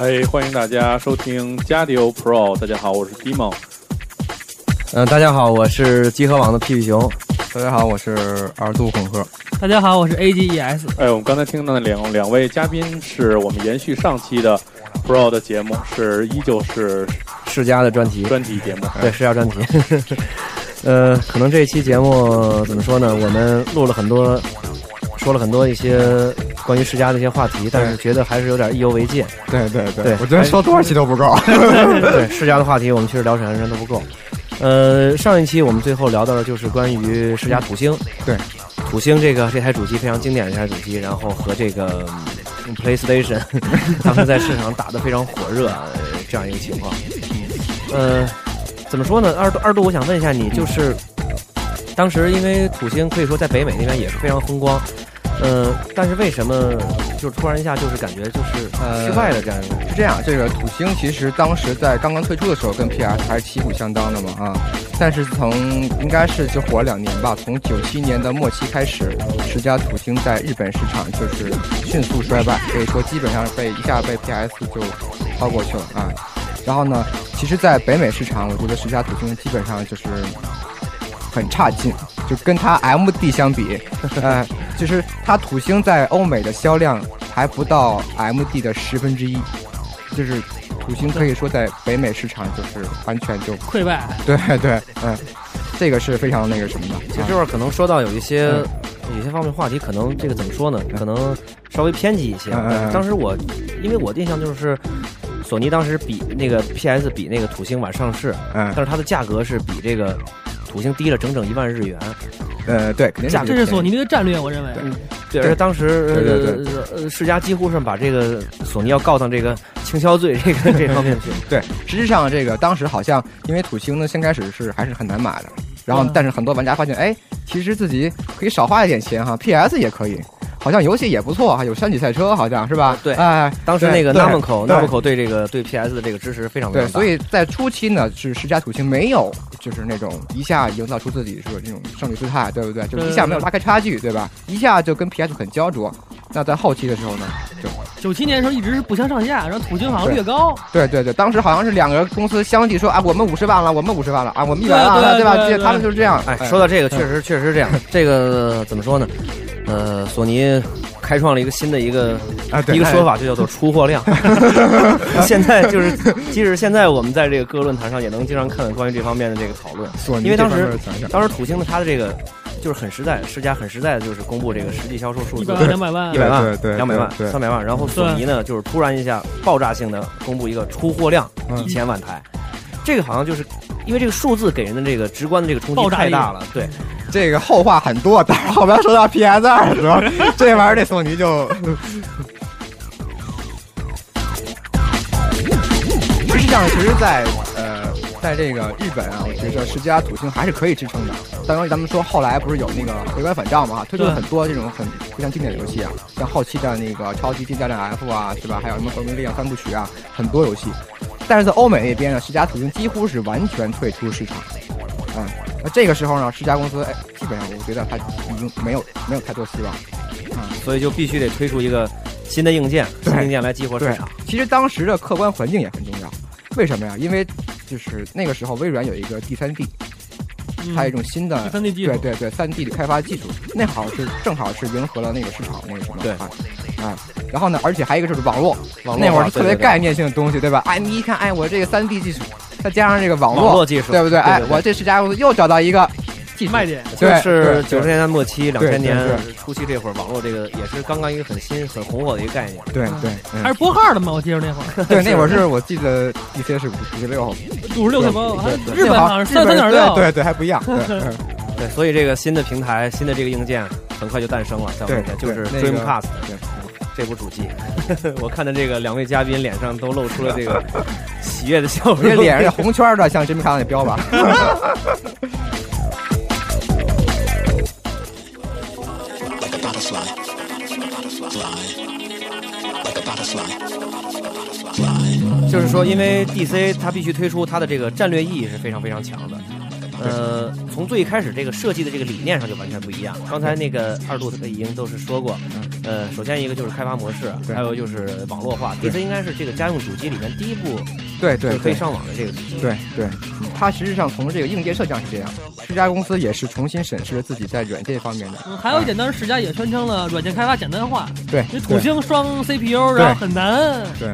哎，欢迎大家收听加迪欧 Pro。大家好，我是 Dimo。嗯，大家好，我是集合网的屁屁熊。大家好，我是二度恐吓。大家好，我是 AGES。哎，我们刚才听到的两两位嘉宾，是我们延续上期的 Pro 的节目，是依旧是世家的专题专题节目。对，世家专题。呃，可能这一期节目怎么说呢？我们录了很多。说了很多一些关于世家的一些话题，但是觉得还是有点意犹未尽。对对对，我觉得说多少期都不够。对世家的话题，我们确实聊起来人都不够。呃，上一期我们最后聊到的就是关于世家土星。对，土星这个这台主机非常经典的一台主机，然后和这个 PlayStation 当时在市场打得非常火热这样一个情况。呃，怎么说呢？二度二度，我想问一下你，就是当时因为土星可以说在北美那边也是非常风光。呃，但是为什么就突然一下就是感觉就是呃失败了这样？是这样，这个土星其实当时在刚刚推出的时候跟 PS 还是旗鼓相当的嘛啊，但是从应该是就火了两年吧，从九七年的末期开始，十佳土星在日本市场就是迅速衰败，可以说基本上被一下被 PS 就超过去了啊。然后呢，其实，在北美市场，我觉得十佳土星基本上就是很差劲。就跟它 M D 相比，呃，就是它土星在欧美的销量还不到 M D 的十分之一，就是土星可以说在北美市场就是完全就溃败。对对，嗯，这个是非常那个什么的。其实这会儿可能说到有一些有些方面话题，可能这个怎么说呢？可能稍微偏激一些。当时我因为我印象就是，索尼当时比那个 P S 比那个土星晚上市，嗯，但是它的价格是比这个。土星低了整整一万日元，呃，对，肯定是这是索尼的战略，我认为。对，而且当时对对对，呃，世嘉几乎是把这个索尼要告上这个倾销罪这个这方面去。对，实际上这个当时好像因为土星呢，先开始是还是很难买的，然后但是很多玩家发现，哎，其实自己可以少花一点钱哈，PS 也可以。好像游戏也不错哈，有山脊赛车，好像是吧？对，哎，当时那个 Namco Namco 对这个对 PS 的这个支持非常对，所以在初期呢，是十佳土星没有就是那种一下营造出自己是那种胜利姿态，对不对？就是一下没有拉开差距，对吧？一下就跟 PS 很焦灼。那在后期的时候呢，就九七年的时候一直是不相上下，然后土星好像略高。对对对，当时好像是两个公司相继说啊，我们五十万了，我们五十万了啊，我们一百万了，对吧？他们就是这样。哎，说到这个，确实确实是这样。这个怎么说呢？呃，索尼。开创了一个新的一个啊，一个说法就叫做出货量。现在就是，即使现在我们在这个各个论坛上也能经常看到关于这方面的这个讨论。因为当时当时土星的它的这个就是很实在，世嘉很实在的就是公布这个实际销售数字，一百万、两百万、一百万、对两百万、三百万。然后索尼呢，就是突然一下爆炸性的公布一个出货量一千万台，这个好像就是因为这个数字给人的这个直观的这个冲击太大了，对。这个后话很多，但是后边说到 PS 二的时候，这玩意儿这索尼就，实际上，其实，在呃，在这个日本啊，我觉得世嘉土星还是可以支撑的。当然，咱们说后来不是有那个回光返照嘛，推出了很多这种很非常经典的游戏啊，像后期的那个超级竞技战 F 啊，是吧？还有什么革命力量三部曲啊，很多游戏。但是在欧美那边呢，世嘉曾经几乎是完全退出市场，嗯。那这个时候呢，世嘉公司哎，基本上我觉得它已经没有没有太多希望，啊，所以就必须得推出一个新的硬件，新硬件来激活市场。其实当时的客观环境也很重要，为什么呀？因为就是那个时候微软有一个第三 D，它有一种新的三 D 技术，对对对，三 D 的开发技术，那好是正好是迎合了那个市场那个什么对。啊啊，然后呢，而且还有一个就是网络，网络那会儿是特别概念性的东西，对吧？哎，你一看，哎，我这个三 D 技术。再加上这个网络技术，对不对？哎，我这世嘉公司又找到一个卖点。对就是对九十年代末期、两对千年初期这会儿，网络这个也是刚刚一个很新、很红火的一个概念。对对嗯还是拨号的嘛？我记得那会儿 对，那会儿是我记得一些是五十六，五十六包，还日本好像是三三点六。对对，还不一样。对 所以这个新的平台、新的这个硬件很快就诞生了，在我们就是 Dreamcast 对这部主机。我看到这个两位嘉宾脸上都露出了这个喜悦的笑容，这脸上这红圈的像 Dreamcast 那标吧？就是说，因为 DC 它必须推出它的这个战略意义是非常非常强的。呃，从最开始这个设计的这个理念上就完全不一样。刚才那个二度已经都是说过，呃，首先一个就是开发模式，还有就是网络化。对 DC 应该是这个家用主机里面第一部对对可以上网的这个主机。对对，它实际上从这个硬件设计上是这样，世家公司也是重新审视了自己在软件方面的。嗯还有一点，当时世家也宣称了软件开发简单化，对，因为土星双 CPU，然后很难。对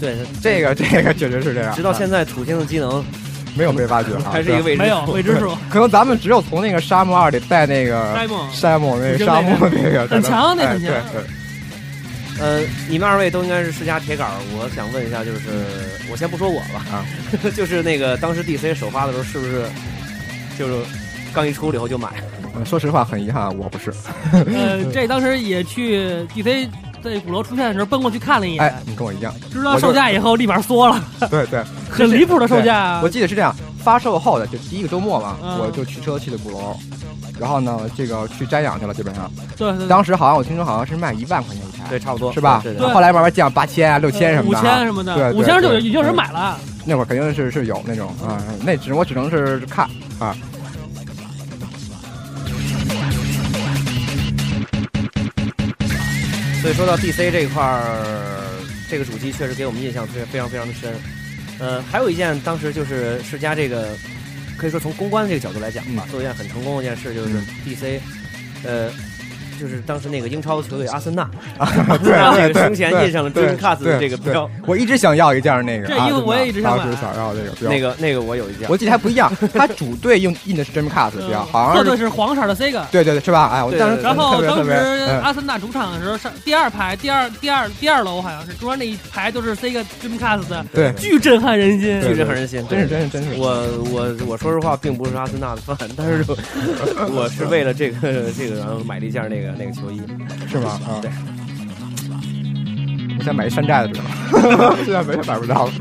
对，这个这个确实是这样，直到现在土星的机能 没有被挖掘啊，还是一个未知没有未知数，可能咱们只有从那个沙漠二里带那个沙漠。沙漠那个沙漠那那个很强那哎很强。对对。呃，你们二位都应该是世家铁杆儿，我想问一下，就是我先不说我吧，啊，就是那个当时 DC 首发的时候，是不是就是刚一出了以后就买？嗯说实话很遗憾，我不是。呃，这当时也去 DC 在鼓楼出现的时候奔过去看了一眼哎眼，，你跟我一样，知道售价以后立马缩了，对对，很离谱的售价我。记得是这样，发售后的就第一个周末嘛，嗯我就驱车去的鼓楼，然后呢，这个去瞻仰去了，基本上。对对对，当时好像我听说好像是卖一万块钱一台，对，差不多是吧？对对对后来慢慢降八千啊、六千什么的啊，千什么的，对对五千就已经有人买了。那会儿肯定是是有那种啊，那只我只能是看啊。所以说到 DC 这一块儿，这个主机确实给我们印象非非常非常的深。呃，还有一件当时就是世嘉这个，可以说从公关这个角度来讲吧，做一件很成功的一件事，就是嗯 DC，呃。就是当时那个英超球队阿森纳，对让这 对胸前印上了对 Dreamcast 的这个标，我一直想要一件那个。这衣服我也一直想买啊真的当时想要这个标。那个那个我有一件，我记得还不一样，它主队用印的是 Dreamcast 的标，好客像是队是黄色的 Sega。对对对，是吧？哎，我当时然后当时阿森纳主场的时候，上第二排、第二、第二、第二楼好像是中间那一排都是 Sega Dreamcast 的，对，巨震撼人心。巨震撼人心，真是真是真是。我我我说实话，并不是阿森纳的 饭，但是我是为了这个这个，然后买了一件那个那个球衣。是吗？啊，对。我想买一山寨的，知道吗？现在没买不着了。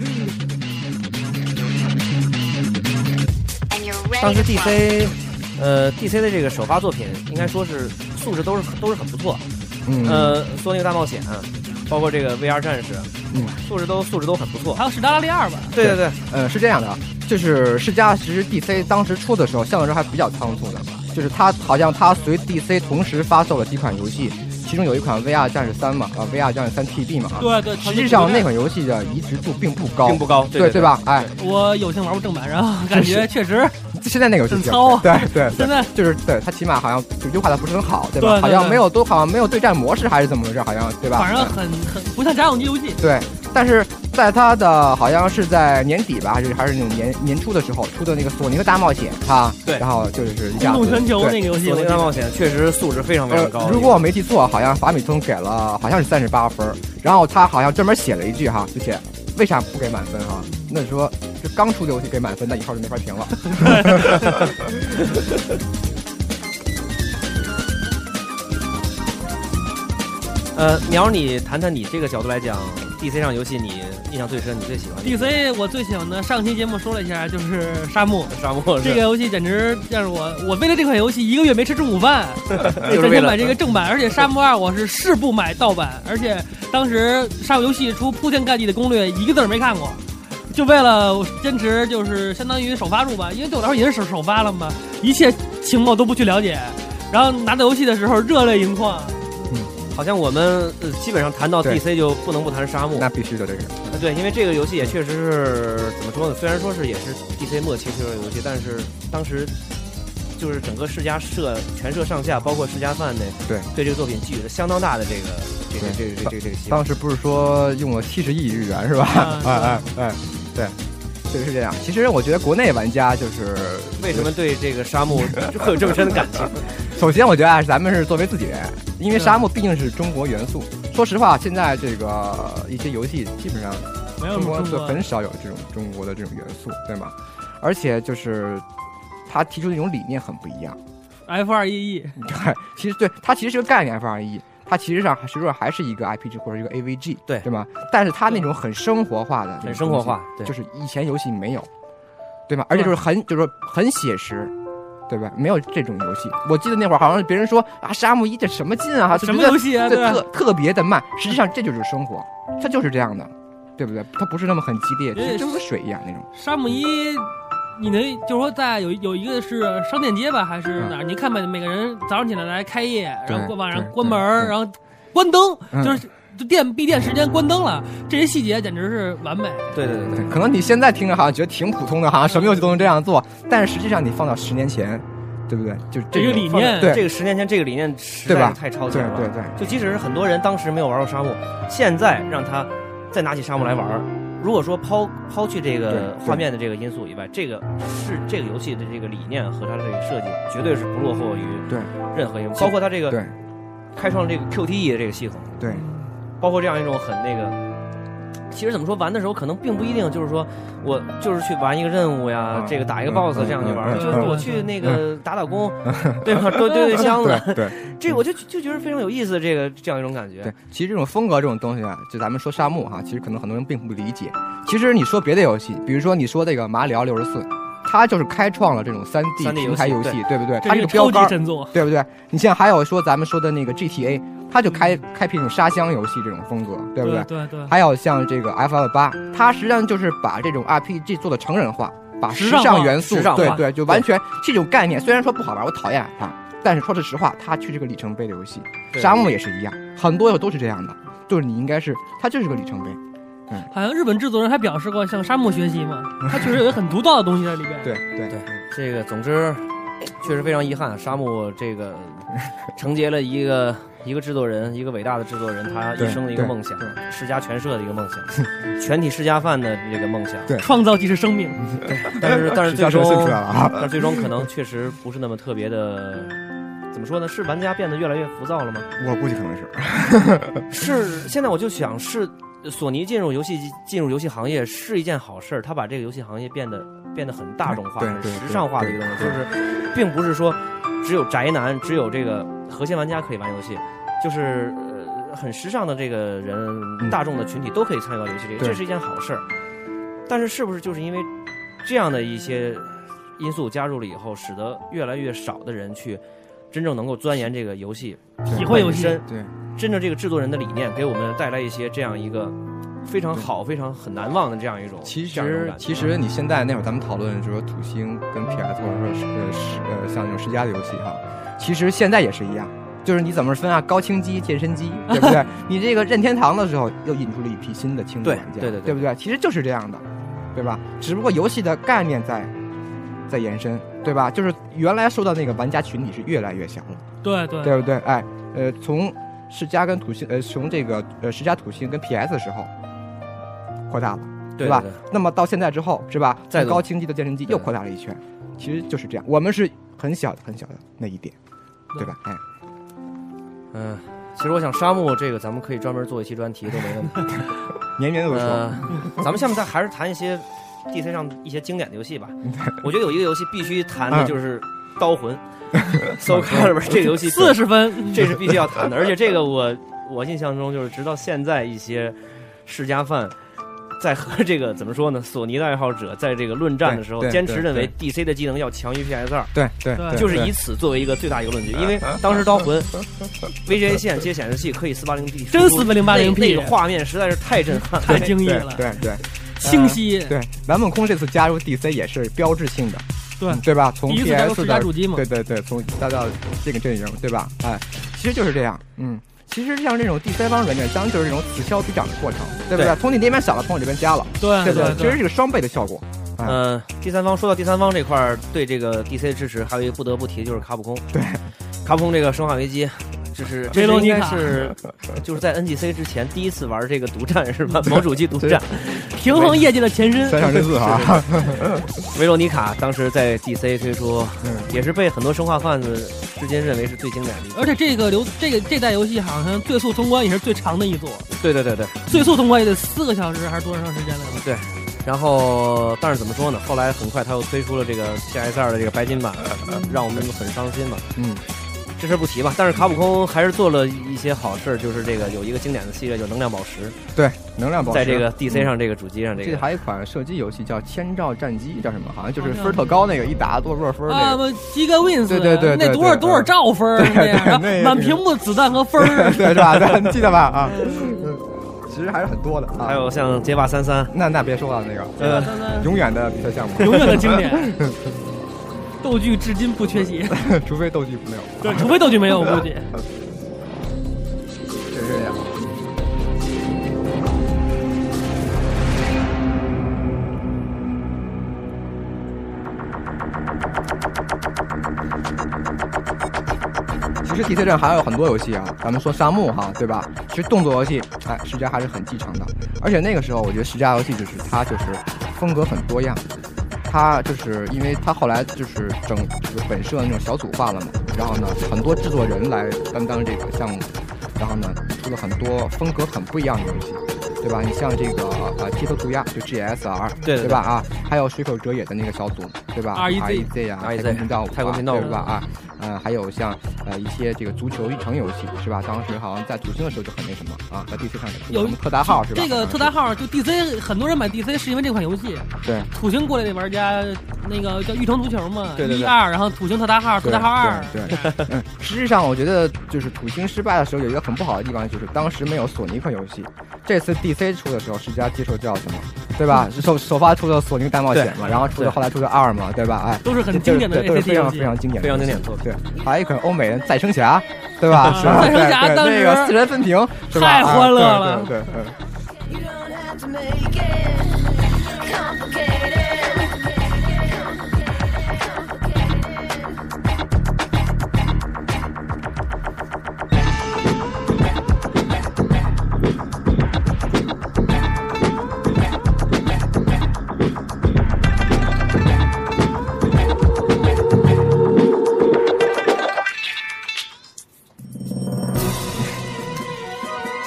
当时 DC，呃，DC 的这个首发作品，应该说是素质都是都是很不错。嗯，呃，索尼克大冒险，包括这个 VR 战士，嗯，素质都素质都很不错。还有史达拉利二吧，对对对，呃，是这样的啊，就是世嘉其实 DC 当时出的时候，相对来说还比较仓促的，就是他好像他随 DC 同时发售了几款游戏，其中有一款 VR 战士三嘛，啊，VR 战士三 TB 嘛，啊，对对。实际上那款游戏的移植度并不高，并不高，对对对？吧？哎，我有幸玩过正版，然后感觉 确实现在那个游戏比较很糙 对对对现，在就是对它起码好像就优化的不是很好，对吧？对对对好像没有都好像没有对战模式还是怎么回事？好像对吧？反正很很不像家用机游戏。对，但是在他的好像是在年底吧，还是还是那种年年初的时候出的那个索尼的大冒险，哈，对然后就是一下动全球那个游戏，索尼大冒险确实素质非常非常高呃。。如果我没记错，好像法米通给了好像是三十八分，然后他好像专门写了一句哈，就写为啥不给满分哈？那你说这刚出的游戏给满分，那以后就没法评了。呃，苗，你谈谈你这个角度来讲，DC 上游戏你印象最深，你最喜欢的 DC 我最喜欢的，上期节目说了一下，就是沙漠。沙漠是这个游戏简直让我，我为了这款游戏一个月没吃中午饭，就是为了咱先买这个正版，而且沙漠二我是誓不买盗版，而且当时沙漠游戏出铺天盖地的攻略，一个字儿没看过，就为了坚持就是相当于首发入吧，因为对我来说也是首首发了嘛，一切情报都不去了解，然后拿到游戏的时候热泪盈眶。好像我们呃基本上谈到对 DC 就不能不谈沙漠。那必须的，这个呃对，因为这个游戏也确实是怎么说呢？虽然说是也是 DC 末期推出的游戏，但是当时就是整个世家社全社上下，包括世家范内，对对这个作品寄予了相当大的这个这个这个这个这个这个希望当。时不是说用了七十亿日元是吧？啊 哎哎哎，对，对，是这样。其实我觉得国内玩家就是为什么对这个沙漠 会有这么深的感情？首先，我觉得啊，咱们是作为自己人，因为沙漠毕竟是中国元素。说实话，现在这个一些游戏基本上中国是中国很少有这种中国的这种元素，对吗？而且就是他提出的那种理念很不一样。F 二 E E，对，其实对它其实是个概念 F 二一，它其实上实际上还是一个 IPG 或者一个 AVG，对对吗？但是它那种很生活化的，很生活化，对，就是以前游戏没有，对吗？而且就是很就是说很写实。对吧？没有这种游戏，我记得那会儿好像别人说啊，沙漠一这什么劲啊，什么游戏啊？这对特特别的慢。实际上这就是生活，它就是这样的，对不对？它不是那么很激烈，就就跟水一样那种。沙漠一，你能就是说在有有一个是商店街吧，还是哪儿？你看每每个人早上起来来开业，然后对晚上关门然后关灯，嗯就是就店闭店时间关灯了，这些细节简直是完美。对对对对，可能你现在听着好像觉得挺普通的，好像什么游戏都能这样做，但是实际上你放到十年前，对不对？就这个种理念对这个十年前这个理念实对吧在是太超前了。对对对，就即使是很多人当时没有玩过沙漠，现在让他再拿起沙漠来玩儿，如果说抛抛去这个画面的这个因素以外，这个是这个游戏的这个理念和它的这个设计，绝对是不落后于对。任何一个，包括它这个对。开创这个 QTE 的这个系统，对。包括这样一种很那个。其实怎么说，玩的时候可能并不一定就是说我就是去玩一个任务呀，嗯这个打一个嗯 BOSS 嗯这样去玩，嗯就是我去那个打打工，对吧？堆堆堆箱子，对对这我就就觉得非常有意思，这个这样一种感觉对。，其实这种风格这种东西啊，就咱们说沙漠哈，其实可能很多人并不理解。其实你说别的游戏，比如说你说那个马里奥六十四，它就是开创了这种三 D 3D 平台游游戏戏，对不对？它这个标杆，对不对？你像还有说咱们说的那个 GTA，它就开开辟这种沙箱游戏这种风格，对不对？对对，还有像这个 F F 八，它实际上就是把这种 RPG 做的成人化，把时时尚元素对对，就完全这种概念。虽然说不好玩，我讨厌它，但是说句实话，它却是个里程碑的游戏。沙漠也是一样，很多游都是这样的，就是你应该是，它就是个里程碑。嗯好像日本制作人还表示过向沙漠学习嘛，他确实有一个很独到的东西在里边。对对对，这个总之 确实非常遗憾，沙漠这个承接了一个一个制作人，一个伟大的制作人，他一生的一个梦想，世家全社的一个梦想，全体世家饭的这个梦想。对创造即是生命，但是 但是最终？但是最终可能确实不是那么特别的。怎么说呢？是玩家变得越来越浮躁了吗？我估计可能是。是，现在我就想，是索尼进入游戏进入游戏行业是一件好事儿，他把这个游戏行业变得变得很大众化、很时尚化的一个东西，对。就是并不是说只有宅男、只有这个核心玩家可以玩游戏，就是呃很时尚的这个人、嗯。大众的群体都可以参与到游戏里，这是一件好事儿。但是是不是就是因为这样的一些因素加入了以后，使得越来越少的人去真正能够钻研这个游戏，体会游戏。对，真正这个制作人的理念，给我们带来一些这样一个非常好、非常很难忘的这样一种其实其实你现在那会儿咱们讨论，就是说土星跟 PS 或者说是呃是呃像那种世嘉的游戏哈，其实现在也是一样。就是你怎么分啊？高清机、健身机，对不对？你这个任天堂的时候又引出了一批新的轻度对玩家，对对对对不对？其实就是这样的，对吧？只不过游戏的概念在在延伸，对吧？就是原来受到那个玩家群体是越来越小了，对对对不对？哎，呃，从世嘉跟土星，呃，从这个呃世嘉土星跟 PS 的时候扩大了。吧对对对那么到现在之后，是吧？在高清机的健身机又扩大了一圈，其实就是这样。我们是很小的、很小的那一点，对吧？哎，嗯、其实我想沙漠这个咱们可以专门做一期专题都没问题。年年都说，呃，咱们下面再还是谈一些 DC 上一些经典的游戏吧。我觉得有一个游戏必须谈的就是《刀魂》，Soul Calibur 这个游戏四十分，这是必须要谈的，而且这个我我印象中就是直到现在一些世家饭。在和这个怎么说呢？索尼的爱好者在这个论战的时候，坚持认为 DC 的技能要强于 PS 二，对对对就是以此作为一个最大一个论据。因为当时刀魂 VGA 线接显示器可以四八零 P，真 480P 那个画面实在是太震撼，太惊异了，对对 清晰。对，蓝梦空这次加入 DC 也是标志性的，对嗯对吧？从第一次加入 PS 世嘉的主机嘛对对对，从大到这个阵营，对吧？哎，其实就是这样，嗯。其实像这种第三方软件商就是这种此消彼长的过程，对不对？对从你那边想了，从我这边加了，对对不对其实是个双倍的效果。啊嗯，第三方说到第三方这块儿对这个 DC 的支持，还有一个不得不提的就是卡普空。对，卡普空这个《生化危机》这是这是应该是就是在 NGC 之前第一次玩这个独占是吧？某主机独占，平衡业界的前身。三上真四哈，维罗妮卡当时在 DC 推出，嗯也是被很多生化贩子至今认为是最经典的。而且这个流这个这代游戏好像最速通关也是最长的一座，对对对对最速通关也得四个小时还是多长时间来着？对。然后，但是怎么说呢？后来很快他又推出了这个 PS 二的这个白金版，让我们很伤心嘛。嗯，这事不提吧。但是卡普空还是做了一些好事，就是这个有一个经典的系列，就是能量宝石，对，能量宝石在这个 DC 嗯上这个主机上这个。这还有一款射击游戏叫《千兆战机》，叫什么？好像就是哦分儿特高那个，一打多少多少分那个。啊，Giga Wins，对对对对那多少多少兆分儿对对那个满屏幕子弹和分儿。对，是吧？对，你记得吧？啊，嗯，其实还是很多的啊。还有像街霸三三，那那别说了，那个呃，永远的比赛项目，永远的经典，斗剧至今不缺席，除非斗剧没有。对，除非斗剧没有，我估计。是这样。其实 DC 站还有很多游戏啊，咱们说沙漠哈，对吧？其实动作游戏，哎，世嘉还是很继承的。而且那个时候，我觉得世嘉游戏就是它就是风格很多样，它就是因为他后来就是整就是本社那种小组化了嘛，然后呢，很多制作人来担当这个项目，然后呢，出了很多风格很不一样的游戏，对吧？你像这个呃街头涂鸦就 GSR，对吧？啊，还有水口哲也的那个小组，对吧 REZ 啊太空频道五啊，太空频道五对吧？啊，呃，还有像呃一些这个足球育成游戏，是吧？当时好像在土星的时候就很那什么啊，在 DC 上有了什么特大号是吧？这个特大号就 DC，很多人买 DC 是因为这款游戏。对。土星过来的玩家，那个叫育成足球嘛，对对对一二，然后土星特大号，特大号二，对对对 嗯，实际上我觉得就是土星失败的时候有一个很不好的地方，就是当时没有索尼款游戏。这次 DC 出的时候，世家接受教训嘛，对吧？首首发出的索尼大冒险嘛，然后出的后来出的二嘛，对吧？哎，都是很经典的对都是 ACT 非常非常经典的，非常经典的作品。对，还有一款欧美人再生侠，对吧？再生侠当时那个四人分屏？太欢乐啊了对对。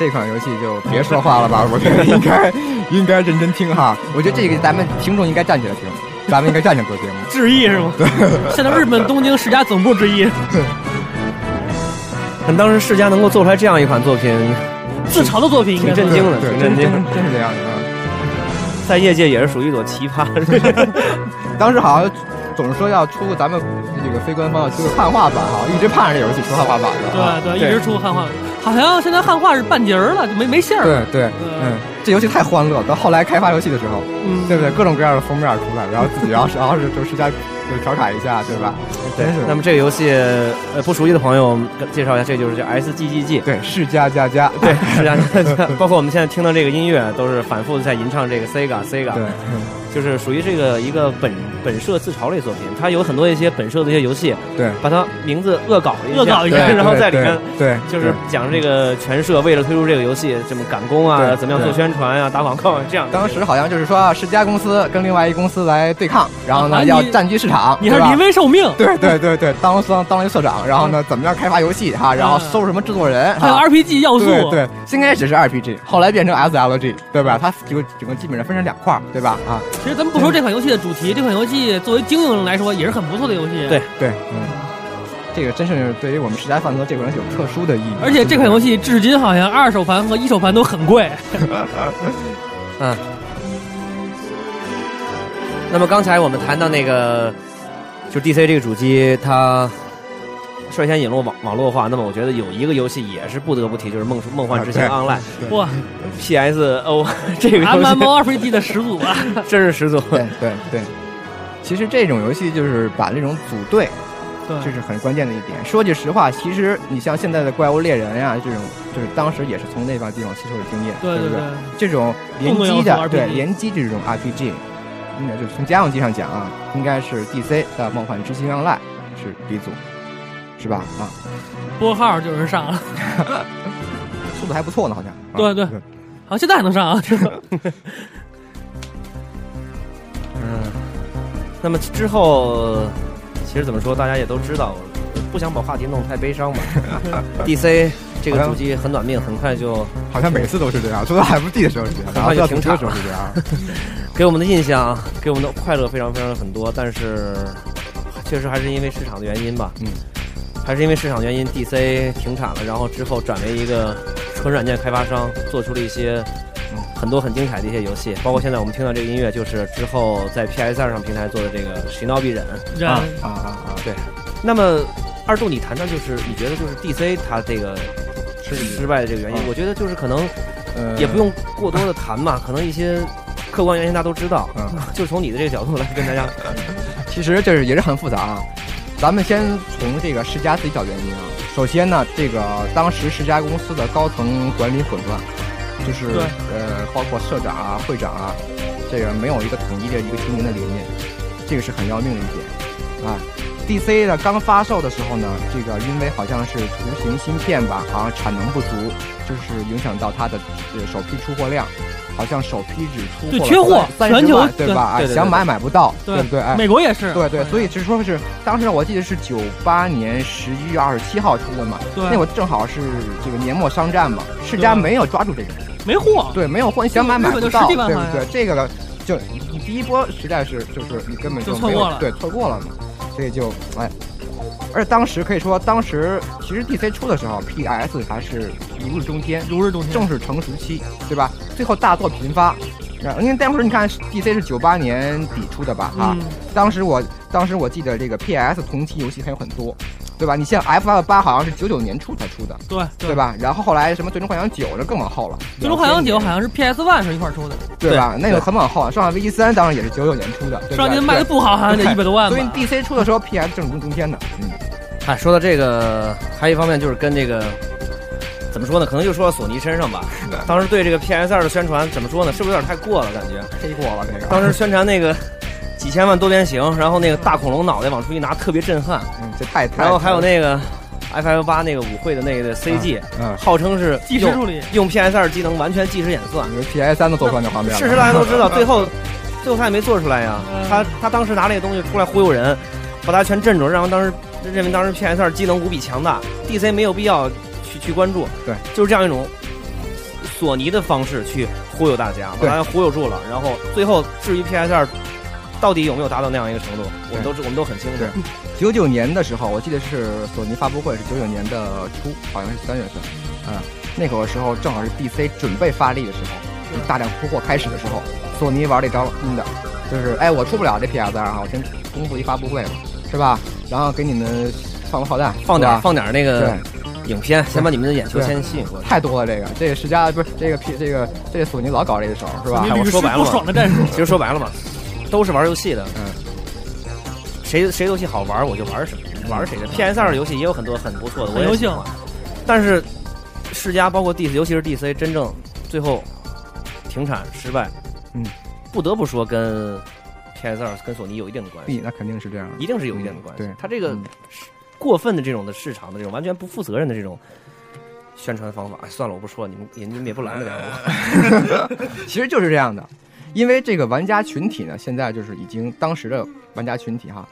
这款游戏就别说话了吧，我觉得应该应该认真听哈。我觉得这个咱们听众应该站起来听，咱们应该站起来做节目。致意是吗？现在日本东京世家总部致意，但当时世家能够做出来这样一款作品，自嘲的作品应该是挺震惊的，对，挺震惊的，真真是这样的啊。在业界也是属于一朵奇葩。当时好像总是说要出咱们这个非官方要出个汉化版哈，一直盼着这游戏出汉化版的啊。对对，一直出汉化，好像现在汉化是半截儿了，就没没信儿。对对，嗯，这游戏太欢乐。到后来开发游戏的时候，嗯，对不对？各种各样的封面出来，然后自己要是 然后是就是加就调侃一下，对吧？真是。那么这个游戏，呃，不熟悉的朋友介绍一下，这就是叫 SGGG。对，世加加加，对，世嘉加加，包括我们现在听到这个音乐，都是反复的在吟唱这个 Sega Sega。对，就是属于这个一个本本社自嘲类作品，它有很多一些本社的一些游戏，对，把它名字恶搞一下，恶搞一下然后在里面对，就是讲这个全社为了推出这个游戏，这么赶工啊，怎么样做宣传啊，打广告啊，这样。当时好像就是说世嘉公司跟另外一公司来对抗，然后呢要占据市场，你还是临危受命，对对对对，当当当了一社长，然后呢，怎么样开发游戏哈，然后收拾什么制作人，还有 RPG 要素。对对，先开始是 RPG，后来变成 SLG，对吧？它这个整个基本上分成两块，对吧？啊，其实咱们不说这款游戏的主题，这款游戏作为经营来说也是很不错的游戏。对对，嗯，这个真是对于我们世嘉范说，这款游戏有特殊的意义。而且这款游戏至今好像二手盘和一手盘都很贵。嗯。那么刚才我们谈到那个，就 DC 这个主机，它率先引入网网络化。那么我觉得有一个游戏也是不得不提，就是《梦梦幻之星啊 Online》哇 PSO 这个游戏，MMORPG 的始祖啊！真是始祖。对对对，其实这种游戏就是把那种组队，对这是很关键的一点。说句实话，其实你像现在的怪物猎人呀、这种就是当时也是从那方地方吸收的经验，对对对不对？这种联机的，对联机这种 RPG，应该就是从家用机上讲啊，应该是 DC 的《梦幻之星 Online》是鼻祖，是吧？啊，拨号就是上了，速度还不错呢，好像。啊对对好像现在还能上啊。那么之后，其实怎么说，大家也都知道，不想把话题弄太悲伤吧。DC 这个主机很短命，很快就好像每次都是这样，说到 FD 的时候是这样，然后到停车的时候是这样。给我们的印象，给我们的快乐非常非常的很多，但是确实还是因为市场的原因吧，嗯，还是因为市场原因，DC 停产了，然后之后转为一个纯软件开发商，做出了一些嗯很多很精彩的一些游戏，包括现在我们听到这个音乐，就是之后在 PS 二上平台做的这个《谁闹必忍》。人啊啊啊啊！对，那么二度，你谈谈，就是你觉得就是 DC 它这个失失败的这个原因，啊我觉得就是可能呃也不用过多的谈嘛，可能一些客观原因大家都知道，嗯 就从你的这个角度来跟大家，其实这是也是很复杂啊。咱们先从这个世家自己找原因啊。首先呢，这个当时世家公司的高层管理混乱，就是呃，包括社长啊、会长啊，这个没有一个统一的一个经营的理念，这个是很要命的一点啊。DC 呢刚发售的时候呢，这个因为好像是图形芯片吧，好像产能不足，就是影响到它的呃首批出货量，好像首批只出货对缺货三全球对吧？对对对哎想买买不到，对对不对？哎，美国也是，对对，所以就是说是当时我记得是九八年十一月二十七号出的嘛，对那会儿正好是这个年末商战嘛，世嘉没有抓住这个，没货，对，没有货，你想买买不到，对不对？这个就你第一波实在是就是你根本就没有错过了对，错过了嘛，所以就哎。而且当时可以说，当时其实 DC 出的时候，PS 还是如日中天，如日中天。正是成熟期，对吧？最后大作频发，啊因为那会儿你看 DC 是九八年底出的吧？啊，嗯，当时我当时我记得这个 PS 同期游戏还有很多，对吧？你像 F 二八好像是九九年初才出的，对对？吧？然后后来什么最终幻想九，那更往后了。最终幻想九好像是 PS One 是一块儿出的，对吧？那个很往后啊。上海 V 三当然也是九九年出的，对吧？上年卖的不好，好像得一百多万吧所以。DC 出的时候，PS 正中中间的。嗯，哎，说到这个，还有一方面就是跟这个。怎么说呢？可能就说到索尼身上吧。当时对这个 PS 二的宣传怎么说呢？是不是有点太过了？感觉黑过了这个。当时宣传那个几千万多边形，然后那个大恐龙脑袋往出一拿，特别震撼。嗯，这太太。然后还有那个 FF 八那个舞会的那个 CG，、嗯，号称是用计时处理，用 PS 二技能完全即时演算。因为 PS 三都做出来那画面了。事实大家都知道，最后最后他也没做出来呀嗯。他他当时拿那个东西出来忽悠人，把大家全震住，然后当时认为当时 PS 二技能无比强大，DC 没有必要去去关注。对，就是这样一种索尼的方式去忽悠大家，把对大家忽悠住了。然后最后至于 PS 二到底有没有达到那样一个程度，我们都我们都很清楚。对。九九年的时候，我记得是索尼发布会是九九年的初，好像是三月份，嗯、那会儿时候正好是 DC 准备发力的时候，大量铺货开始的时候，索尼玩这招阴的，就是哎我出不了这 PS 二啊，我先公布一发布会吧，是吧？然后给你们放个炮弹，放点放点那个影片，先把你们的眼球先吸引过来。太多了这个，这个世嘉不是这个 P 这个这个索尼老搞这个手是吧？我屡试不说白了嘛。爽的战术。其实说白了嘛，都是玩游戏的。嗯，谁谁游戏好玩，我就玩什么，玩谁的。PS 二的游戏也有很多很不错的，我很优秀也喜欢。但是世嘉包括 DC，尤其是 DC，真正最后停产失败，嗯，不得不说跟 PS 二跟索尼有一定的关系，那肯定是这样，一定是有一定的关系。对它这个嗯过分的这种的市场的这种完全不负责任的这种宣传方法，哎，算了，我不说，你们也你们也不拦得了我。其实就是这样的，因为这个玩家群体呢，现在就是已经当时的玩家群体哈，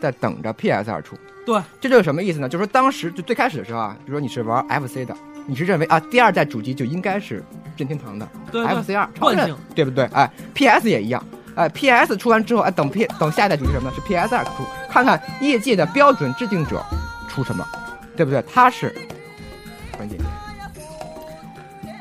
在等着 PS 二出。对，这就是什么意思呢？就是说当时就最开始的时候啊，比如说你是玩 FC 的，你是认为啊，第二代主机就应该是任天堂的 FC 二超任惯性，对不对？哎，PS 也一样。哎，PS 出完之后，哎，等 P 等下一代主机什么呢？是 PS 二出，看看业界的标准制定者出什么，对不对？它是关键。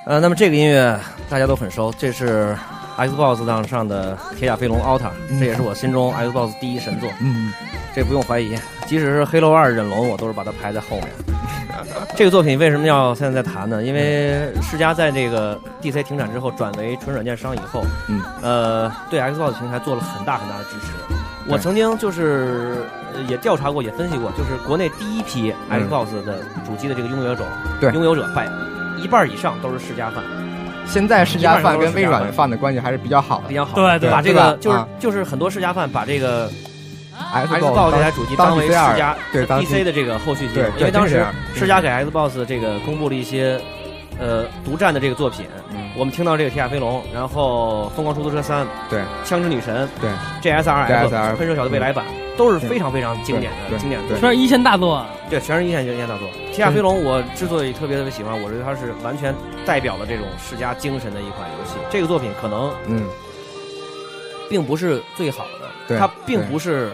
呃，那么这个音乐大家都很熟，这是 Xbox 上上的《铁甲飞龙 Alta》，这也是我心中 Xbox 第一神作，嗯，这不用怀疑。即使是《黑楼二》忍龙，我都是把它排在后面。这个作品为什么要现在在谈呢？因为世嘉在这个 DC 停产之后转为纯软件商以后，嗯，呃，对 Xbox 平台做了很大很大的支持。我曾经就是呃也调查过，也分析过，就是国内第一批嗯 Xbox 的主机的这个拥有者，对拥有者百一半以上都是世嘉范。现在世家饭跟微软饭的关系还是比较好的。比。较好。对对把这个就是啊。就是很多世家饭把这个 Xbox 这台主机当为世家对当 PC 的这个后续机对，因为当时世嘉给 Xbox 这个公布了一些呃独占的这个作品，嗯。我们听到这个《铁甲飞龙》，然后《疯狂出租车三》，对，《枪之女神》，对，GSRF，GSRF 喷射小的未来版，都是非常非常经典的经典的对。全是一线大作。对，全是一线一线大作。《铁甲飞龙》我之所以特别特别喜欢，我觉得它是完全代表了这种世家精神的一款游戏。这个作品可能嗯，并不是最好的，它并不是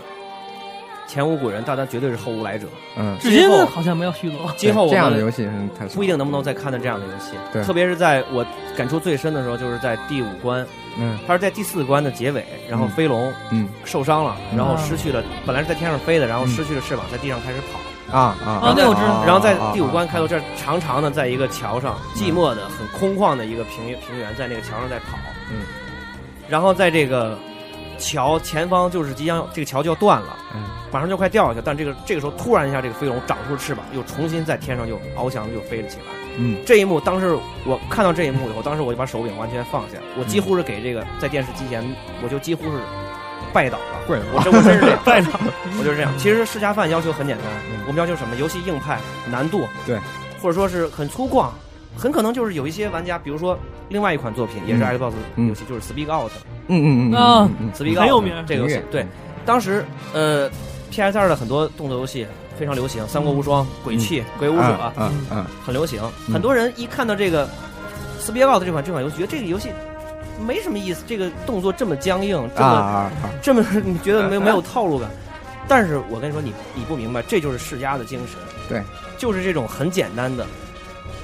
前无古人，大家绝对是后无来者。嗯，至今好像没有续作。今后我这样的们游戏嗯太不一定能不能再看到这样的游戏。对。特别是在我感触最深的时候，就是在第五关，嗯。他是在第四关的结尾，然后嗯。飞龙嗯。受伤了，嗯。然后失去了，本来是在天上飞的，然后嗯。失去了翅膀，在地上开始跑。啊啊啊那我知道。然后在第五啊关开头这长长的，在一个桥上，寂寞的、很空旷的一个平原平原，在那个桥上在跑。嗯，然后在这个桥前方就是即将这个桥就要断了，嗯马上就快掉下去，但这个这个时候突然一下，这个飞龙长出了翅膀，又重新在天上又翱翔又飞了起来。嗯这一幕，当时我看到这一幕以后，当时我就把手柄完全放下，我几乎是给这个在电视机前，我就几乎是拜倒了。跪了我这我真是这样，拜倒，我就是这样。其实世嘉饭要求很简单，嗯我们要求什么？游戏硬派、难度，对，或者说是很粗犷，很可能就是有一些玩家，比如说另外一款作品也是嗯 Xbox 嗯。游戏，就是 Speak Out，嗯嗯嗯啊。嗯嗯 Speak Out 很有名这个游戏对，当时呃 PS 二的很多动作游戏非常流行，《三国无双》《鬼泣》《鬼武者》嗯嗯很流行，嗯很多人一看到这个《Speak Out》这款这款游戏，觉得这个游戏没什么意思，这个动作这么僵硬，这么、啊啊啊。这么你觉得没有没有套路感。但是我跟你说，你你不明白，这就是世嘉的精神。对，就是这种很简单的、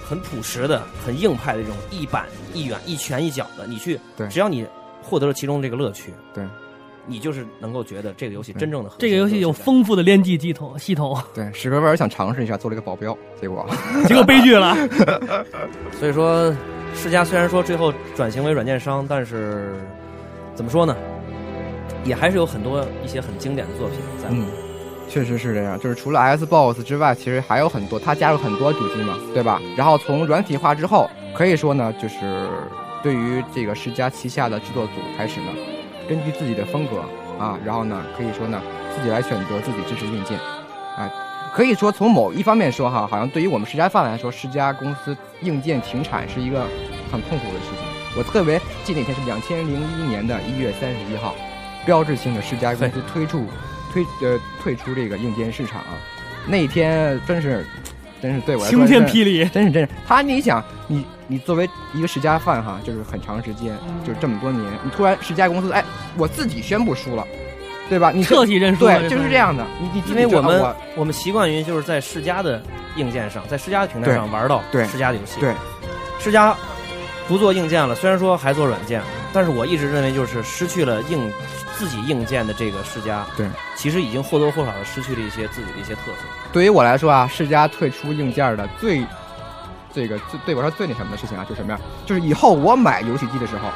很朴实的、很硬派的这种一板一远、一拳一脚的，你去，对只要你获得了其中这个乐趣，对，你就是能够觉得这个游戏真正的这个游戏有丰富的联机系统系统，对，史格威尔想尝试一下做了一个保镖，结果 结果悲剧了。所以说，世嘉虽然说最后转型为软件商，但是怎么说呢，也还是有很多一些很经典的作品在。嗯，确实是这样。就是除了 Xbox 之外，其实还有很多，它加入很多主机嘛，对吧？然后从软体化之后，可以说呢，就是对于这个世嘉旗下的制作组开始呢，根据自己的风格啊，然后呢，可以说呢，自己来选择自己支持硬件，啊。可以说，从某一方面说哈，好像对于我们世嘉范来说，世嘉公司硬件停产是一个很痛苦的事情。我特别记得那天是两千零一年的一月三十一号，标志性的世嘉公司推出推呃退出这个硬件市场啊，那一天真是真是对我晴天霹雳，真是真是，他你想，你你作为一个世家范哈，就是很长时间，就是这么多年，你突然世家公司，哎，我自己宣布输了，对吧？你彻底认输了。对，就是这样的。你你因为我们我们习惯于就是在世嘉的硬件上，在世嘉的平台上玩到对世嘉的游戏。对，世嘉不做硬件了，虽然说还做软件，但是我一直认为就是失去了硬自己硬件的这个世嘉，对，其实已经或多或少的失去了一些自己的一些特色。对于我来说啊，世嘉退出硬件的最这个最对我说最那什么的事情啊，就是什么呀？就是以后我买游戏机的时候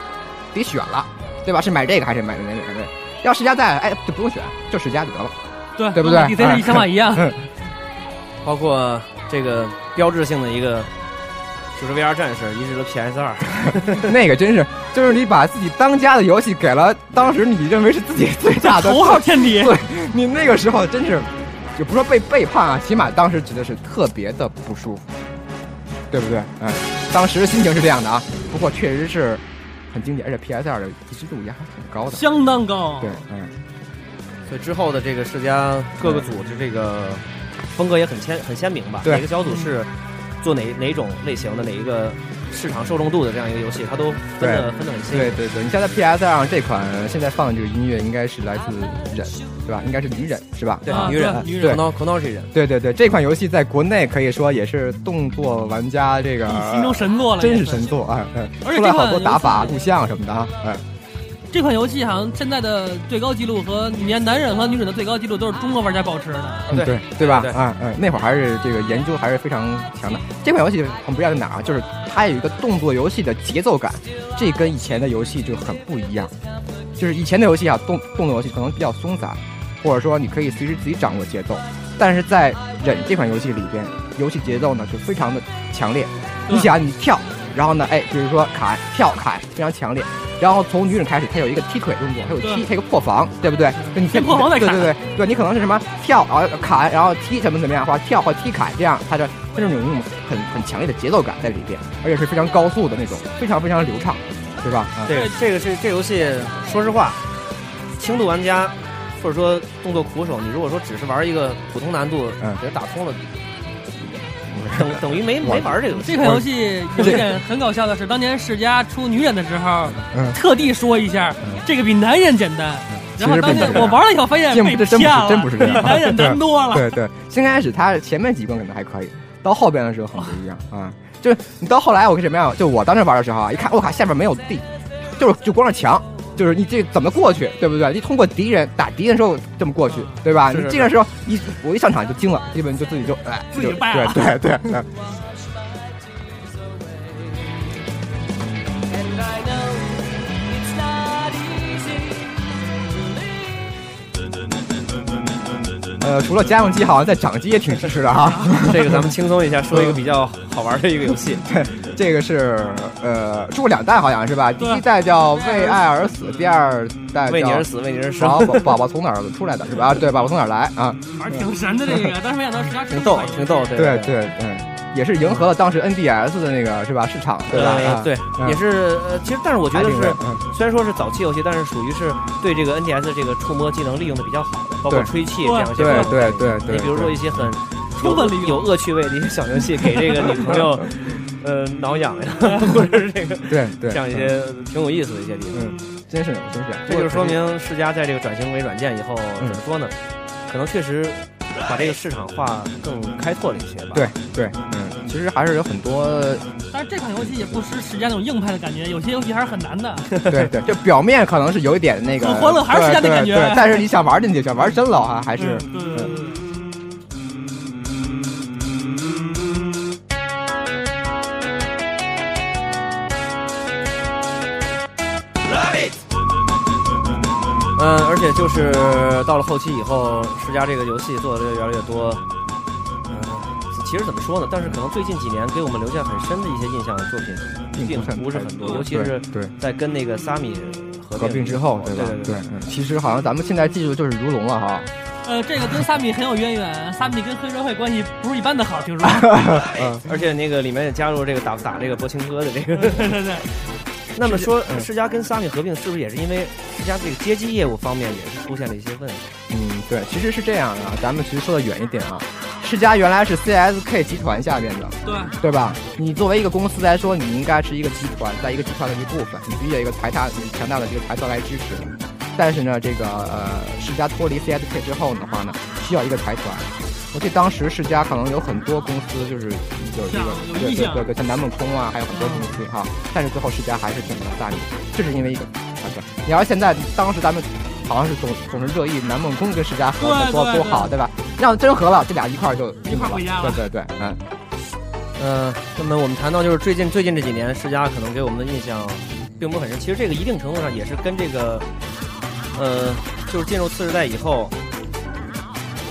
得选了，对吧？是买这个还是买那个那个？要世嘉在，哎，就不用选，就世嘉得了。对对不对跟你想法一样，包括这个标志性的一个，就是 VR 战士移植了 PS 二，那个真是，就是你把自己当家的游戏给了当时你认为是自己最大的 头号天敌。对你那个时候真是，也不说被背叛啊，起码当时觉得是特别的不舒服，对不对？嗯，当时心情是这样的啊。不过确实是很经典，而且 PS 二的支持度也还挺高的。相当高。对，嗯，所以之后的这个世嘉各个组织这个风格也很鲜很鲜明吧？对每个小组是做哪哪种类型的哪一个市场受众度的这样一个游戏，它都分的分的很清。对对对，你像在 PS 上这款现在放的这个音乐应该是来自忍，对吧？应该是女忍是吧？对啊，女人对女对可能可能是忍。对对对，这款游戏在国内可以说也是动作玩家这个心中神作了，真是神作啊！嗯，而且出来好多打法、录像什么的啊，嗯。这款游戏好像现在的最高纪录和年男人和女人的最高纪录都是中国玩家保持的。对嗯对对吧？对啊嗯，那会儿还是这个研究还是非常强的。这款游戏很不一样在哪儿啊？就是它有一个动作游戏的节奏感，这跟以前的游戏就很不一样。就是以前的游戏啊，动动作游戏可能比较松散，或者说你可以随时自己掌握节奏。但是在忍这款游戏里边，游戏节奏呢就非常的强烈。你想你跳，然后呢，哎，比如说砍跳砍，非常强烈。然后从女人开始，它有一个踢腿动作，还有踢，对它有一个破防，对不对？就你先破防再砍。对对对对，你可能是什么跳，然后砍，然后踢，怎么怎么样，或者跳或踢砍，这样它的它这种那种很很强烈的节奏感在里边，而且是非常高速的那种，非常非常流畅，对吧？啊，对，这个是这游戏，说实话，轻度玩家或者说动作苦手，你如果说只是玩一个普通难度，嗯。给它打通了，等 等于没没玩这个游戏。这款游戏有一点很搞笑的是，当年世嘉出女人的时候，嗯特地说一下，这个比男人简单。然后其实当年我玩了以后发现真不骗了，是真不是这样比男人 难多了。对对，先开始他前面几关可能还可以，到后边的时候很不一样啊。就是你到后来我跟什么样？就我当时玩的时候啊，一看我靠下边没有地，就是就光是墙。就是你这怎么过去，对不对？你通过敌人打敌人的时候这么过去，对吧？你这个时候一我一上场就惊了，基本就自己就哎，自己就败了对对对，呃，除了家用机，好像在掌机也挺支持的哈。这个咱们轻松一下，说一个比较好玩的一个游戏。对，这个是呃出过两代好像是吧？第一代叫为爱而死，第二代叫为你而死，为你而生，宝宝宝宝从哪儿出来的是吧？啊，对，宝宝从哪儿来啊？玩儿挺神的这个，但是没想到世嘉挺逗，挺逗。对对对，嗯，也是迎合了当时 NDS 的那个是吧市场，对吧？对，嗯也是呃，其实但是我觉得是虽然说是早期游戏，但是属于是对这个 NDS 这个触摸技能利用的比较好的，包括吹气这样一些对。对对对，你比如说一些很充分有恶趣味的一些小游戏，给这个女朋友 呃挠痒痒，或者是这个对对这样一些挺有意思的一些地方。嗯，真是有，真是。这就说明世嘉在这个转型为软件以后，嗯怎么说呢？可能确实把这个市场化更开拓了一些吧。对对，嗯，其实还是有很多，但是这款游戏也不失世嘉那种硬派的感觉，有些游戏还是很难的。对对，就表面可能是有一点那个很欢乐还是时间的感觉但是你想玩进去，想玩真了哈，还是对对对对对嗯，而且就是到了后期以后，世嘉这个游戏做的越来越多。嗯，其实怎么说呢？但是可能最近几年给我们留下很深的一些印象的作品，并不是很多，尤其是在跟那个萨米合合并之后，对吧？对对，嗯其实好像咱们现在记住就是如龙了哈。呃，这个跟萨米很有渊源，萨米跟黑社会关系不是一般的好，听说。嗯，而且那个里面也加入这个打打这个博青哥的这个。对对对，那么说，嗯世嘉跟萨米合并，是不是也是因为世嘉这个街机业务方面也是出现了一些问题？嗯，对，其实是这样的啊，咱们其实说的远一点啊，世嘉原来是 CSK 集团下面的，对，对吧？你作为一个公司来说，你应该是一个集团，在一个集团的一部分，你必须有一个财大强大的这个财团来支持。但是呢，这个呃，世嘉脱离 CSK 之后的话呢，需要一个财团。我记得当时世嘉可能有很多公司就是有这个对对对对，像南梦空啊，还有很多公司哈、但是最后世嘉还是选择了大米，这是因为一个啊对。你要是现在当时咱们好像是总总是热议南梦空跟世嘉合作多多好，对吧？让真合了，这俩一块儿就一块儿了回家了对对对，嗯。嗯，那么我们谈到就是最近最近这几年，世嘉可能给我们的印象并不很深。其实这个一定程度上也是跟这个，呃，就是进入次世代以后，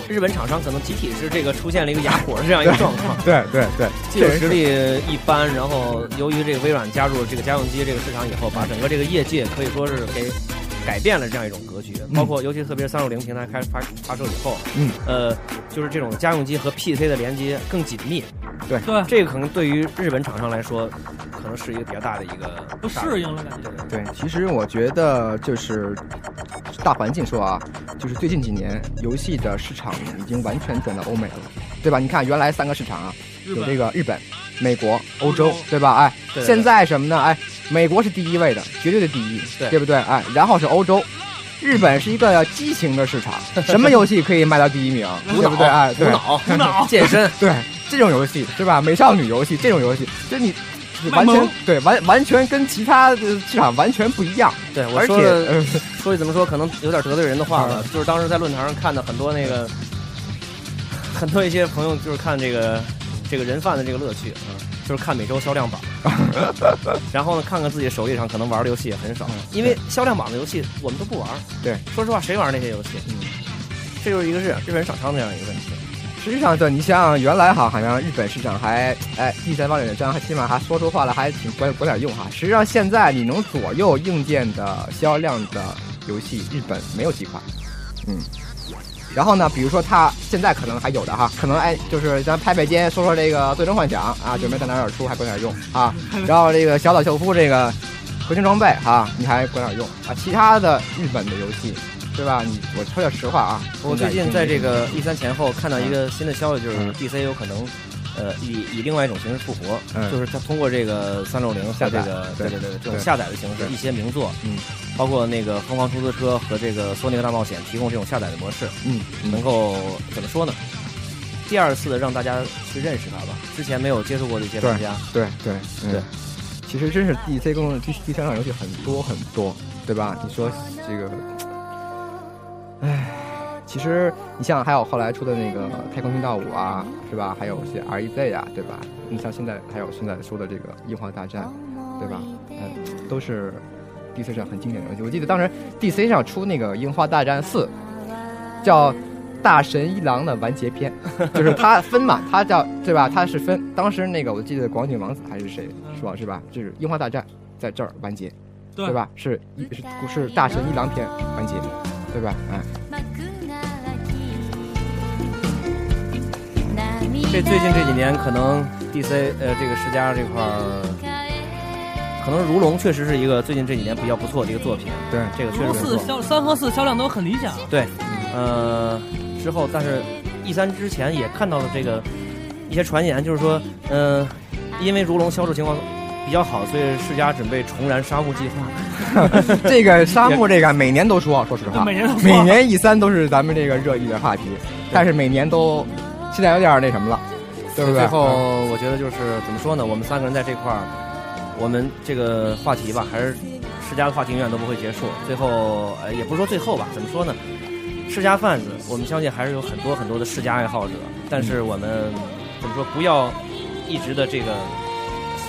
日本厂商可能集体是这个出现了一个哑火的这样一个状况，对 对对，技术实力一般，然后由于这个微软加入这个家用机这个市场以后，把整个这个业界可以说是给改变了这样一种格局。包括尤其特别是三六零平台开始发发售以后，嗯，呃，就是这种家用机和 PC 的连接更紧密。对。对，这个可能对于日本厂商来说，可能是一个比较大的一个不适应了感觉。对，其实我觉得就是大环境说啊，就是最近几年游戏的市场已经完全转到欧美了，对吧？你看原来三个市场啊，有这个日本、美国、欧洲，对吧？哎，对对现在什么呢？哎，美国是第一位的，绝对的第一，对不对？哎，然后是欧洲。日本是一个畸形的市场，什么游戏可以卖到第一名，对不对？哎，对，脑无脑健身，对这种游戏是吧？美少女游戏这种游戏，就是你是完全对完完全跟其他的市场完全不一样，对我而且说的呃说句怎么说，可能有点得罪人的话吧，就是当时在论坛上看的很多那个，很多一些朋友就是看这个这个人贩的这个乐趣啊，就是看每周销量榜，然后呢看看自己手机上可能玩的游戏也很少，因为销量榜的游戏我们都不玩。对，说实话，谁玩那些游戏？嗯，这就是一个日日本厂商的这样一个问题。实际上，对你像原来哈，好像日本市场还哎第三方面的这样，还起码还说出话来，还挺管管点用哈。实际上现在你能左右硬件的销量的游戏，日本没有几款，嗯。然后呢，比如说它现在可能还有的哈，可能哎，就是咱拍拍肩说说这个《最终幻想》啊，准备在哪儿出，还管点用啊。然后这个小岛秀夫这个核心装备哈，你还管点用啊。其他的日本的游戏，是吧？你我说点实话啊，我最近在这个 E 三前后看到一个新的消息，就是 DC 有可能，呃，以以另外一种形式复活，嗯就是它通过这个三六零和下载这个对对对对这种下载的形式，一些名作，嗯，包括那个《疯狂出租车》和这个《索尼克大冒险》提供这种下载的模式，嗯，能够怎么说呢？第二次的让大家去认识它吧，之前没有接触过的一些玩家，对对嗯对，其实真是 DC 公第第三款游戏很多很多，对吧？你说这个，唉，其实你像还有后来出的那个《太空军道五》啊，是吧？还有一些 REZ 啊，对吧？你像现在还有现在说的这个《樱花大战》，对吧？嗯，都是 DC 上很经典的游戏。我记得当时 DC 上出那个《樱花大战四》，叫。大神一郎的完结篇，就是它分嘛，它叫对吧？它是分，当时那个我记得广井王子还是谁说，是吧？就是樱花大战在这儿完结，对对吧？是一是是大神一郎篇完结，对吧？哎，这最近这几年可能 DC 呃这个世嘉这块儿，可能如龙确实是一个最近这几年比较不错的一个作品，对，这个确实不错。销三和四销量都很理想，对，呃，之后但是 E 三之前也看到了这个一些传言，就是说，呃，因为如龙销售情况比较好，所以世家准备重燃沙漠计划。这个沙漠这个每年都说，说实话，每年都每年一三都是咱们这个热议的话题，但是每年都现在有点那什么了，对不对？最后我觉得就是怎么说呢？我们三个人在这块儿，我们这个话题吧，还是世家的话题永远都不会结束。最后，呃，也不是说最后吧，怎么说呢？世家贩子，我们相信还是有很多很多的世家爱好者，但是我们怎么说？不要一直的这个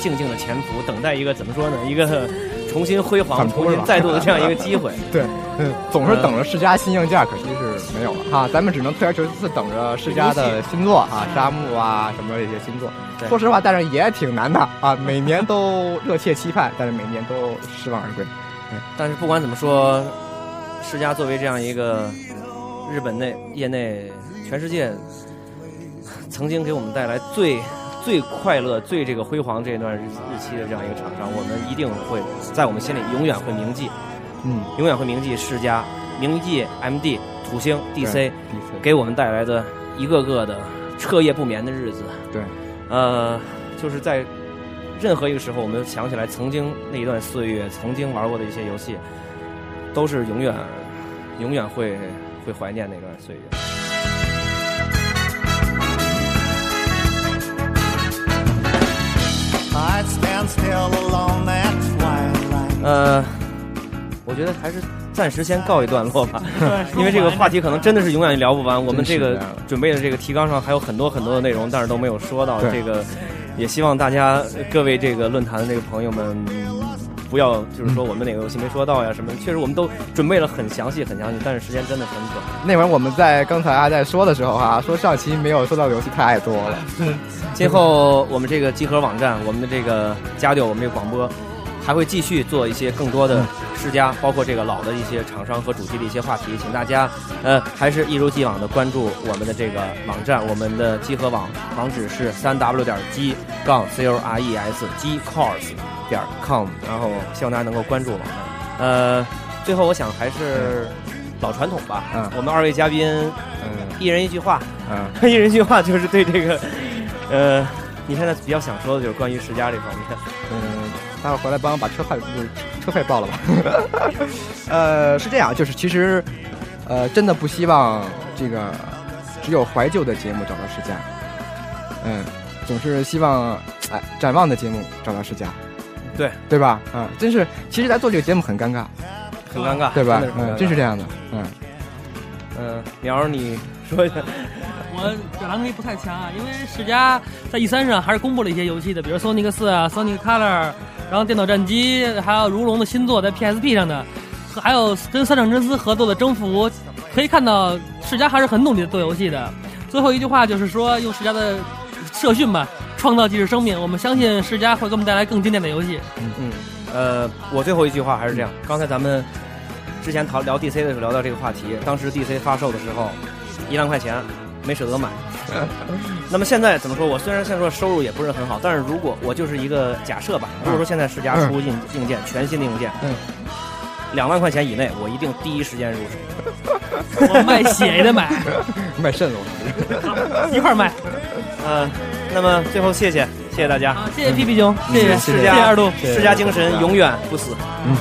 静静的潜伏，等待一个怎么说呢？一个重新辉煌、重新再度的这样一个机会。对，嗯，总是等着世嘉新硬件，可惜是没有了哈。咱们只能退而求其次，等着世嘉的新作啊，沙漠啊什么这些新作。对说实话，但是也挺难的啊，每年都热切期盼，但是每年都失望而归。但是不管怎么说，世嘉作为这样一个日本内业内全世界曾经给我们带来最最快乐、最这个辉煌这段日日期的这样一个厂商，我们一定会在我们心里永远会铭记，嗯，永远会铭记世嘉、铭记 MD、土星、DC，DC 给我们带来的一个个的彻夜不眠的日子。对，呃，就是在任何一个时候，我们想起来曾经那一段岁月，曾经玩过的一些游戏，都是永远、永远会会怀念那段岁月。呃，我觉得还是暂时先告一段落吧，因为这个话题可能真的是永远聊不完。我们这个准备的这个提纲上还有很多很多的内容，但是都没有说到。这个也希望大家各位这个论坛的这个朋友们。嗯不要就是说我们哪个游戏没说到呀什么，确实我们都准备了很详细很详细，但是时间真的很短。那会儿我们在刚才还在说的时候啊、说上期没有说到的游戏太多了。今后我们这个集合网站，我们的这个家六，我们这个广播，还会继续做一些更多的世嘉，包括这个老的一些厂商和主机的一些话题，请大家呃还是一如既往的关注我们的这个网站，我们的集合网网址是三 w 点 g 杠 c o r e s g cars 点 com，然后希望大家能够关注我们。呃，最后我想还是老传统吧，嗯我们二位嘉宾嗯一人一句话，嗯，一人一句话就是对这个，呃，你现在比较想说的就是关于世嘉这方面。嗯，待会儿回来帮我把车费就是车费报了吧。呃，是这样，就是其实，呃，真的不希望这个只有怀旧的节目找到世嘉，嗯，总是希望哎展望的节目找到世嘉，对对吧？嗯、真是，其实咱做这个节目很尴尬，很尴尬，对吧？嗯，真是这样的，嗯，嗯，苗儿，你说一下。我表达能力不太强啊，因为世嘉在 E 三上还是公布了一些游戏的，比如 Sonic 四啊、Sonic Color，然后电脑战机，还有如龙的新作在 PSP 上的，还有跟三上真司合作的征服，可以看到世嘉还是很努力的做游戏的。最后一句话就是说，用世嘉的社训吧，创造即是生命。我们相信世嘉会给我们带来更经典的游戏。嗯嗯，呃，我最后一句话还是这样。刚才咱们之前讨聊 DC 的时候聊到这个话题，当时 DC 发售的时候一万块钱没舍得买。那么现在怎么说？我虽然现在说收入也不是很好，但是如果我就是一个假设吧，如果说现在世嘉出硬硬件全新的硬件，嗯，两万块钱以内，我一定第一时间入手。我 卖血也得买，卖肾了，我一块儿卖。呃，那么最后谢谢谢谢大家，好，谢谢屁屁熊，谢谢世家谢谢二度。世家精神永远不死。嗯